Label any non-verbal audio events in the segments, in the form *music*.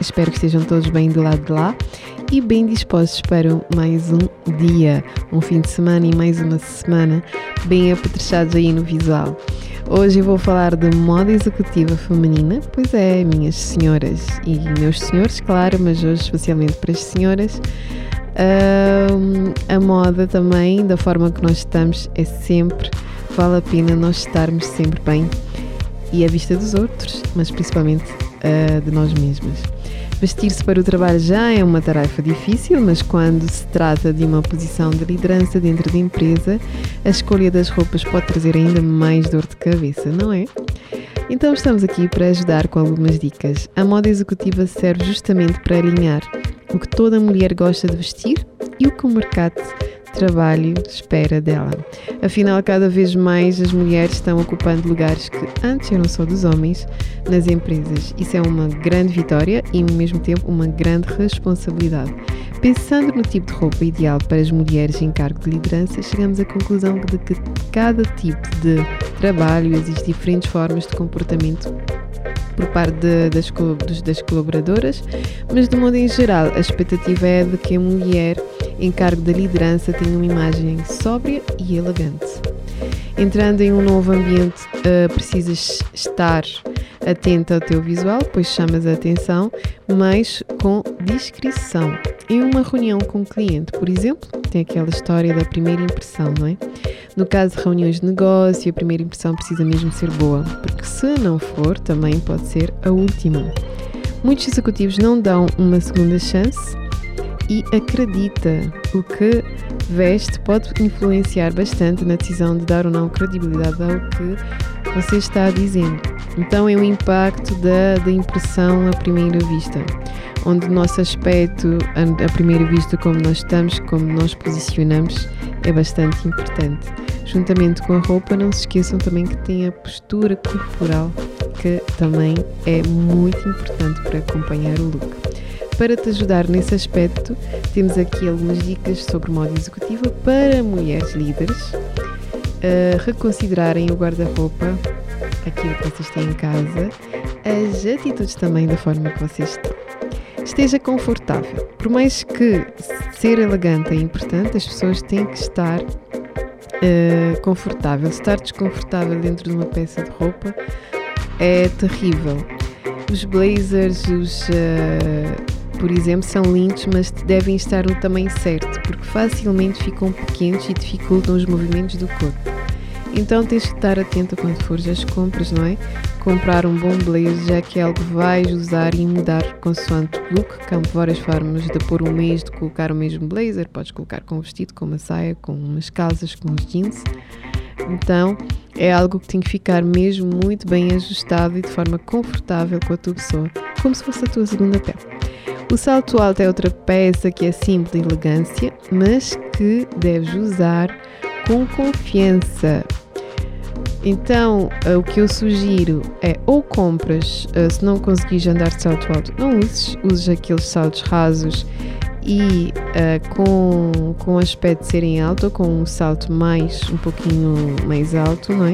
Espero que estejam todos bem do lado de lá e bem dispostos para mais um dia, um fim de semana e mais uma semana bem apetrechados aí no visual. Hoje vou falar de moda executiva feminina, pois é, minhas senhoras e meus senhores, claro, mas hoje especialmente para as senhoras. Uh, a moda também, da forma que nós estamos, é sempre, vale a pena nós estarmos sempre bem e à vista dos outros, mas principalmente uh, de nós mesmas. Vestir-se para o trabalho já é uma tarefa difícil, mas quando se trata de uma posição de liderança dentro da empresa, a escolha das roupas pode trazer ainda mais dor de cabeça, não é? Então estamos aqui para ajudar com algumas dicas. A moda executiva serve justamente para alinhar o que toda mulher gosta de vestir e o que o mercado trabalho espera dela. Afinal, cada vez mais as mulheres estão ocupando lugares que antes eram só dos homens nas empresas. Isso é uma grande vitória e, ao mesmo tempo, uma grande responsabilidade. Pensando no tipo de roupa ideal para as mulheres em cargo de liderança, chegamos à conclusão de que cada tipo de trabalho existe diferentes formas de comportamento por parte de, das, das colaboradoras, mas de modo em geral a expectativa é de que a mulher em cargo de liderança tenha uma imagem sóbria e elegante. Entrando em um novo ambiente, uh, precisas estar atenta ao teu visual, pois chamas a atenção, mas com discrição. Em uma reunião com um cliente, por exemplo, tem aquela história da primeira impressão, não é? No caso de reuniões de negócio, a primeira impressão precisa mesmo ser boa, porque se não for, também pode ser a última. Muitos executivos não dão uma segunda chance e acredita. O que veste pode influenciar bastante na decisão de dar ou não credibilidade ao que você está dizendo. Então é o impacto da, da impressão à primeira vista, onde o nosso aspecto à primeira vista, como nós estamos, como nós posicionamos, é bastante importante. Juntamente com a roupa, não se esqueçam também que tem a postura corporal, que também é muito importante para acompanhar o look. Para te ajudar nesse aspecto, temos aqui algumas dicas sobre moda executiva para mulheres líderes. Uh, reconsiderarem o guarda-roupa, aquilo que vocês têm em casa, as atitudes também da forma que vocês. Esteja confortável. Por mais que ser elegante é importante, as pessoas têm que estar uh, confortável. Estar desconfortável dentro de uma peça de roupa é terrível. Os blazers, os, uh, por exemplo, são lindos, mas devem estar no tamanho certo, porque facilmente ficam pequenos e dificultam os movimentos do corpo. Então tens que estar atento quando fores às compras, não é? Comprar um bom blazer, já que é algo que vais usar e mudar consoante o look, que há várias formas de pôr um mês, de colocar o mesmo blazer, podes colocar com um vestido, com uma saia, com umas calças, com uns jeans. Então é algo que tem que ficar mesmo muito bem ajustado e de forma confortável com a tua pessoa, como se fosse a tua segunda pele. O salto alto é outra peça que é simples de elegância, mas que deves usar com confiança. Então, eh, o que eu sugiro é ou compras, eh, se não conseguires andar de salto alto, não uses, uses aqueles saltos rasos e uh, com, com aspecto de serem alto com um salto mais um pouquinho mais alto, não é?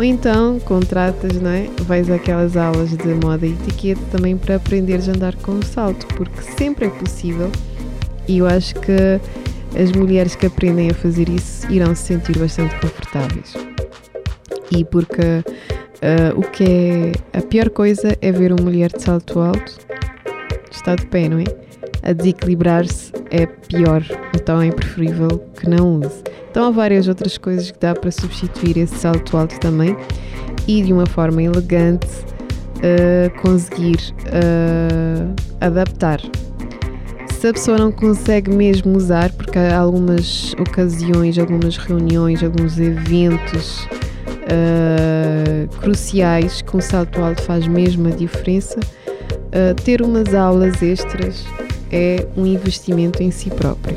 Ou então contratas, não é? Vais àquelas aulas de moda e etiqueta também para aprenderes a andar com o salto, porque sempre é possível e eu acho que as mulheres que aprendem a fazer isso irão se sentir bastante confortáveis. E porque uh, o que é a pior coisa é ver uma mulher de salto alto está de pé, não é? a desequilibrar-se é pior, então é preferível que não use. Então há várias outras coisas que dá para substituir esse salto alto também e de uma forma elegante uh, conseguir uh, adaptar. Se a pessoa não consegue mesmo usar, porque há algumas ocasiões, algumas reuniões, alguns eventos uh, cruciais que um salto alto faz mesmo a diferença, ter umas aulas extras é um investimento em si próprio.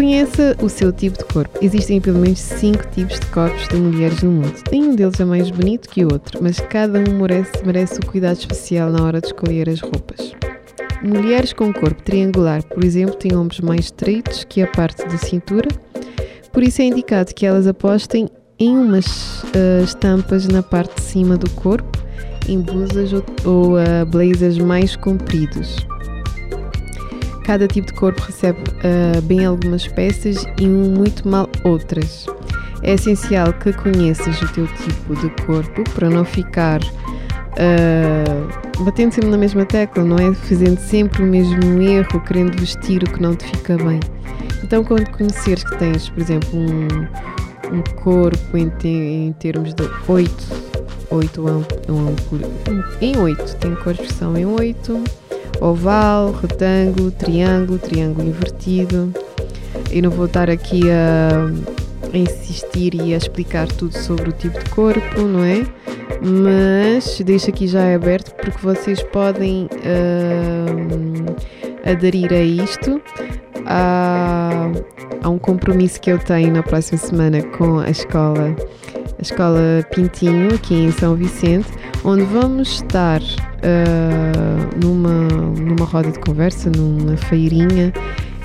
Conheça o seu tipo de corpo. Existem pelo menos 5 tipos de corpos de mulheres no mundo. Nenhum deles é mais bonito que o outro, mas cada um merece, merece o cuidado especial na hora de escolher as roupas. Mulheres com corpo triangular, por exemplo, têm ombros mais estreitos que a parte da cintura, por isso é indicado que elas apostem em umas uh, estampas na parte de cima do corpo, em blusas ou, ou uh, blazers mais compridos. Cada tipo de corpo recebe uh, bem algumas peças e muito mal outras. É essencial que conheças o teu tipo de corpo para não ficar uh, batendo sempre na mesma tecla, não é? Fazendo sempre o mesmo erro, querendo vestir o que não te fica bem. Então, quando conheceres que tens, por exemplo, um, um corpo em, te, em termos de 8, 8 um, um, em 8, tem cores que são em 8, oval, retângulo, triângulo, triângulo invertido. Eu não vou estar aqui a, a insistir e a explicar tudo sobre o tipo de corpo, não é? mas deixo aqui já aberto porque vocês podem uh, aderir a isto. Há, há, um compromisso que eu tenho na próxima semana com a escola, a escola Pintinho, aqui em São Vicente, onde vamos estar uh, numa, numa roda de conversa, numa feirinha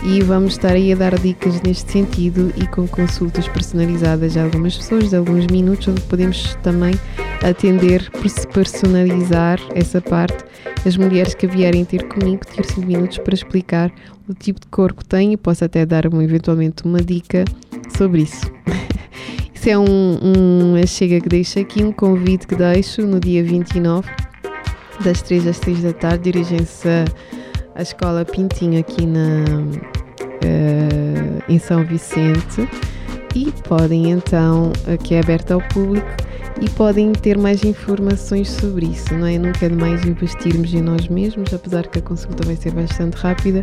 e vamos estar aí a dar dicas neste sentido e com consultas personalizadas a algumas pessoas de alguns minutos, onde podemos também atender, personalizar essa parte. As mulheres que vierem ter comigo, ter 5 minutos para explicar o tipo de corpo que têm e posso até dar uma, eventualmente uma dica sobre isso. *laughs* isso é um, um chega que deixo aqui, um convite que deixo no dia 29, das 3 às 6 da tarde, dirigem-se à Escola Pintinho aqui na, uh, em São Vicente e podem então, que é aberta ao público, e podem ter mais informações sobre isso, não é? Nunca é demais investirmos em nós mesmos, apesar que a consulta vai ser bastante rápida,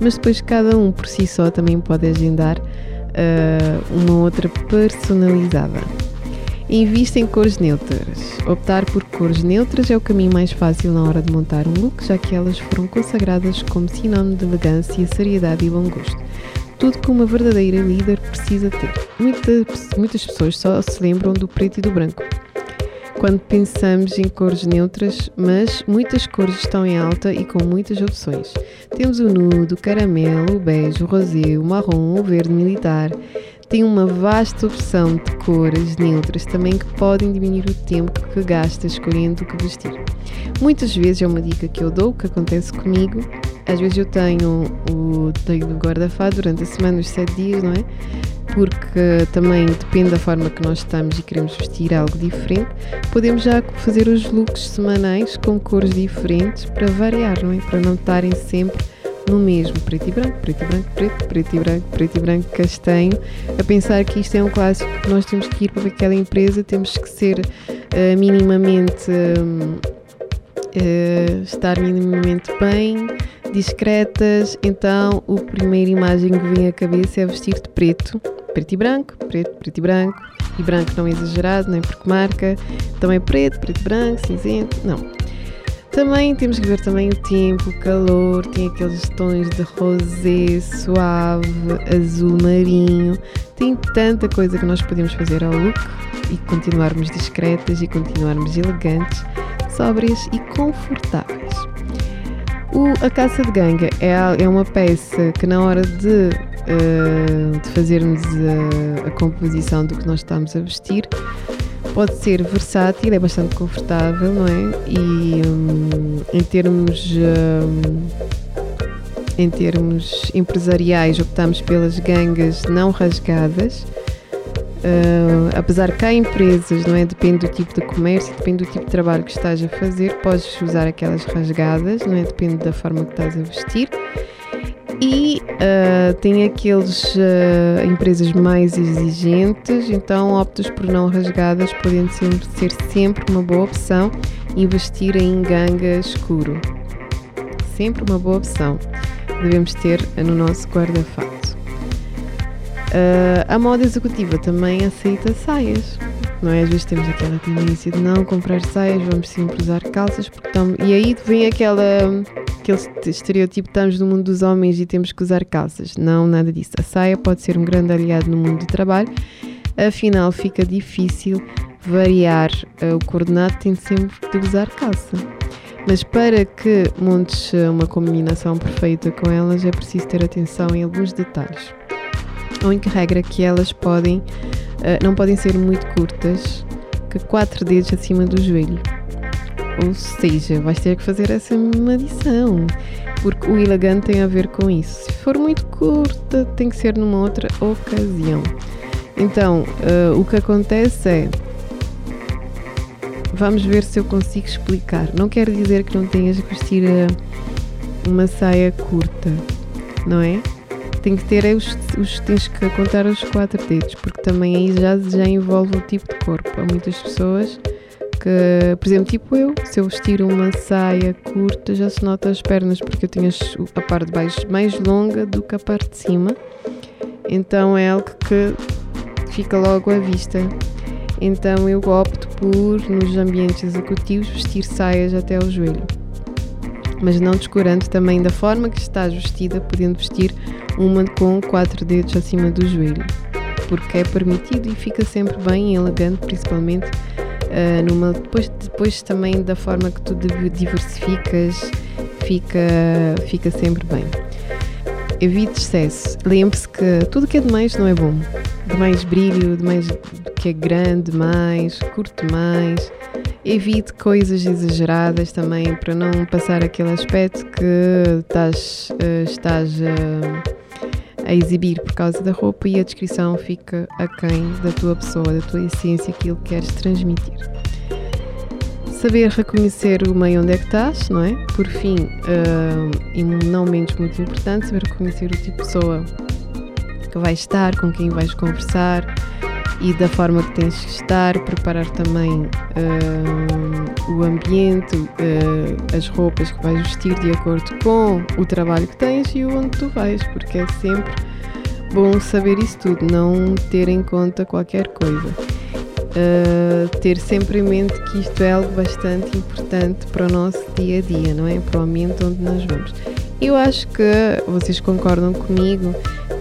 mas depois cada um por si só também pode agendar uh, uma outra personalizada. Invista em cores neutras. Optar por cores neutras é o caminho mais fácil na hora de montar um look, já que elas foram consagradas como sinónimo de elegância, seriedade e bom gosto. Tudo que uma verdadeira líder precisa ter. Muitas, muitas pessoas só se lembram do preto e do branco quando pensamos em cores neutras, mas muitas cores estão em alta e com muitas opções. Temos o nude, o caramelo, o bege, o rosé, o marrom, o verde militar. Tem uma vasta opção de cores neutras também que podem diminuir o tempo que gastas escolhendo o que vestir. Muitas vezes é uma dica que eu dou, que acontece comigo. Às vezes eu tenho o, tenho o guarda-fato durante a semana, os 7 dias, não é? porque também depende da forma que nós estamos e queremos vestir algo diferente, podemos já fazer os looks semanais com cores diferentes para variar, não é? Para não estarem sempre no mesmo, preto e branco, preto e branco, preto, preto e branco, preto e branco, castanho, a pensar que isto é um clássico que nós temos que ir para aquela empresa, temos que ser uh, minimamente uh, estar minimamente bem, discretas, então a primeira imagem que vem à cabeça é vestir de preto, preto e branco, preto, preto e branco, e branco não é exagerado, nem porque marca, também preto, preto e branco, cinzento, não. Também temos que ver também o tempo, o calor, tem aqueles tons de rosé, suave, azul marinho, tem tanta coisa que nós podemos fazer ao look e continuarmos discretas e continuarmos elegantes, sóbrias e confortáveis. O, a caça de ganga é, é uma peça que na hora de, uh, de fazermos a, a, composição do que nós estamos a vestir pode ser versátil, é bastante confortável, não é? E um, em termos um, em termos empresariais optamos pelas gangas não rasgadas Uh, apesar que há empresas, não é? Depende do tipo de comércio, depende do tipo de trabalho que estás a fazer, podes usar aquelas rasgadas, não é? Depende da forma que estás a vestir. E uh, tem aqueles uh, empresas mais exigentes, então optas por não rasgadas, podendo sempre, ser sempre uma boa opção investir em ganga escuro. Sempre uma boa opção. Devemos ter no nosso guarda-fato. Uh, a moda executiva também aceita saias. Não é? Às vezes temos aquela tendência de não comprar saias, vamos sempre usar calças, porque tam... e aí vem aquela aquele estereotipo estamos no mundo dos homens e temos que usar calças. Não, nada disso. A saia pode ser um grande aliado no mundo do trabalho, afinal fica difícil variar uh, o coordenado, tem sempre de usar calça. Mas para que montes uma combinação perfeita com elas é preciso ter atenção em alguns detalhes. A única regra é que elas podem, não podem ser muito curtas, que quatro dedos acima do joelho. Ou seja, vais ter que fazer essa medição, porque o elegante tem a ver com isso. Se for muito curta, tem que ser numa outra ocasião. Então, uh, o que acontece é. Vamos ver se eu consigo explicar. Não quer dizer que não tenhas que vestir uh, uma saia curta, não é? Tem que ter os, os, tens que contar os quatro dedos, porque também aí já, já envolve o tipo de corpo. Há muitas pessoas que, por exemplo, tipo eu, se eu vestir uma saia curta, já se nota as pernas, porque eu tenho a parte de baixo mais longa do que a parte de cima. Então é algo que fica logo à vista. Então eu opto por, nos ambientes executivos, vestir saias até ao joelho. Mas não descurando também da forma que estás vestida, podendo vestir uma com quatro dedos acima do joelho. Porque é permitido e fica sempre bem elegante, principalmente uh, numa, depois, depois também da forma que tu diversificas, fica, fica sempre bem. Evite excesso. Lembre-se que tudo que é demais não é bom. Demais brilho, demais que é grande demais, curto mais. Evite coisas exageradas também para não passar aquele aspecto que estás, uh, estás uh, a exibir por causa da roupa e a descrição fica aquém da tua pessoa, da tua essência, aquilo que queres transmitir. Saber reconhecer o meio onde é que estás, não é? Por fim, uh, e não menos muito importante, saber reconhecer o tipo de pessoa que vais estar, com quem vais conversar e da forma que tens que estar, preparar também uh, o ambiente, uh, as roupas que vais vestir de acordo com o trabalho que tens e onde tu vais, porque é sempre bom saber isso tudo, não ter em conta qualquer coisa. Uh, ter sempre em mente que isto é algo bastante importante para o nosso dia a dia, não é? Para o ambiente onde nós vamos. Eu acho que vocês concordam comigo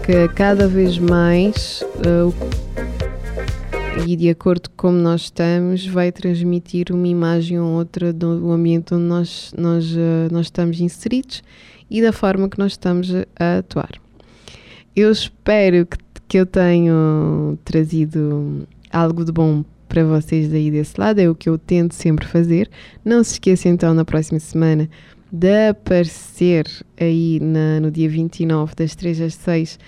que cada vez mais uh, e de acordo com como nós estamos, vai transmitir uma imagem ou outra do ambiente onde nós, nós, uh, nós estamos inseridos e da forma que nós estamos a atuar. Eu espero que, que eu tenha trazido algo de bom para vocês daí desse lado, é o que eu tento sempre fazer. Não se esqueça então na próxima semana de aparecer aí na, no dia 29, das 3 às 6,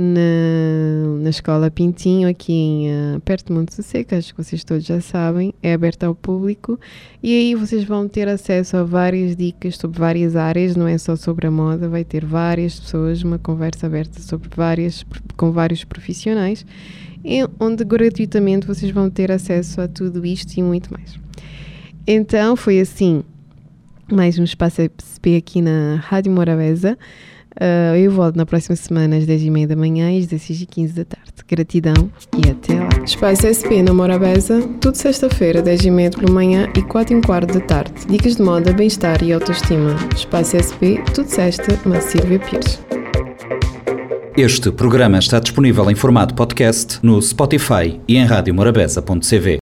na, na Escola Pintinho, aqui em, uh, perto de Monte Seca, acho que vocês todos já sabem, é aberta ao público e aí vocês vão ter acesso a várias dicas sobre várias áreas, não é só sobre a moda, vai ter várias pessoas, uma conversa aberta sobre várias, com vários profissionais, onde gratuitamente vocês vão ter acesso a tudo isto e muito mais. Então foi assim, mais um espaço SP aqui na Rádio Morabeza. Uh, eu volto na próxima semana às 10h30 da manhã e às 16h15 da tarde. Gratidão e até lá. Espaço SP na Morabeza, tudo sexta-feira, 10h30 pela manhã e 4h15 da tarde. Dicas de moda, bem-estar e autoestima. Espaço SP, tudo sexta, na Silvia Pires. Este programa está disponível em formato podcast no Spotify e em radiomorabeza.cv.